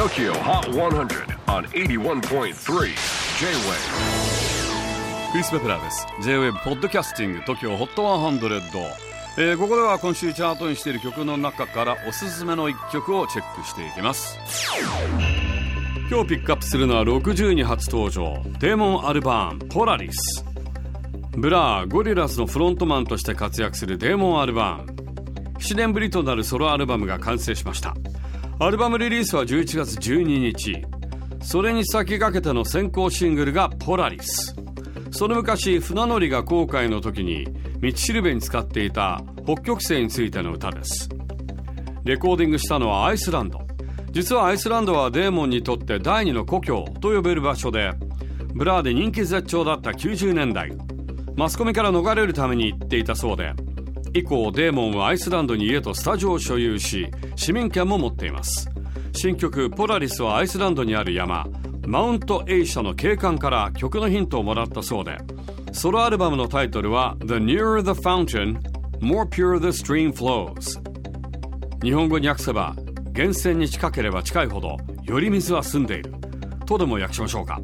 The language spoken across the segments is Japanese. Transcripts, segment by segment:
TOKYO HOT 100 on 81.3 J-WAVE. クリス・ベプラーです。J-WAVE ポッドキャスティング TOKYO HOT 100、えー、ここでは今週チャートにしている曲の中からおすすめの一曲をチェックしていきます。今日ピックアップするのは60に初登場。デーモン・アルバーンポラリスブラーゴリラスのフロントマンとして活躍するデーモン・アルバーン。7年ぶりとなるソロアルバムが完成しました。アルバムリリースは11月12日。それに先駆けての先行シングルがポラリス。その昔船乗りが航海の時に道しるべに使っていた北極星についての歌です。レコーディングしたのはアイスランド。実はアイスランドはデーモンにとって第二の故郷と呼べる場所でブラーで人気絶頂だった90年代。マスコミから逃れるために行っていたそうで。以降デーモンはアイスランドに家とスタジオを所有し市民権も持っています。新曲「ポラリス」はアイスランドにある山マウントエイシャの景観から曲のヒントをもらったそうでソロアルバムのタイトルは「The Nearer the Fountain More Pure the Stream Flows」日本語に訳せば源泉に近ければ近いほどより水は澄んでいる。とでも訳しましょうか。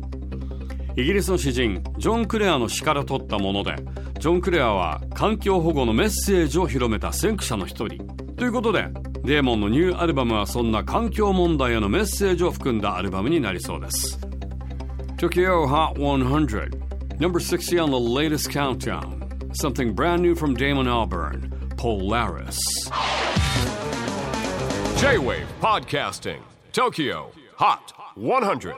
イギリスの詩人ジョン・クレアの詩から取ったものでジョン・クレアは環境保護のメッセージを広めた先駆者の一人ということでデーモンのニューアルバムはそんな環境問題へのメッセージを含んだアルバムになりそうです Tokyo Hot 100 Number 60 on the latest countdown Something brand new from Damon Albarn Polaris J-WAVE PODCASTING TOKYO HOT 100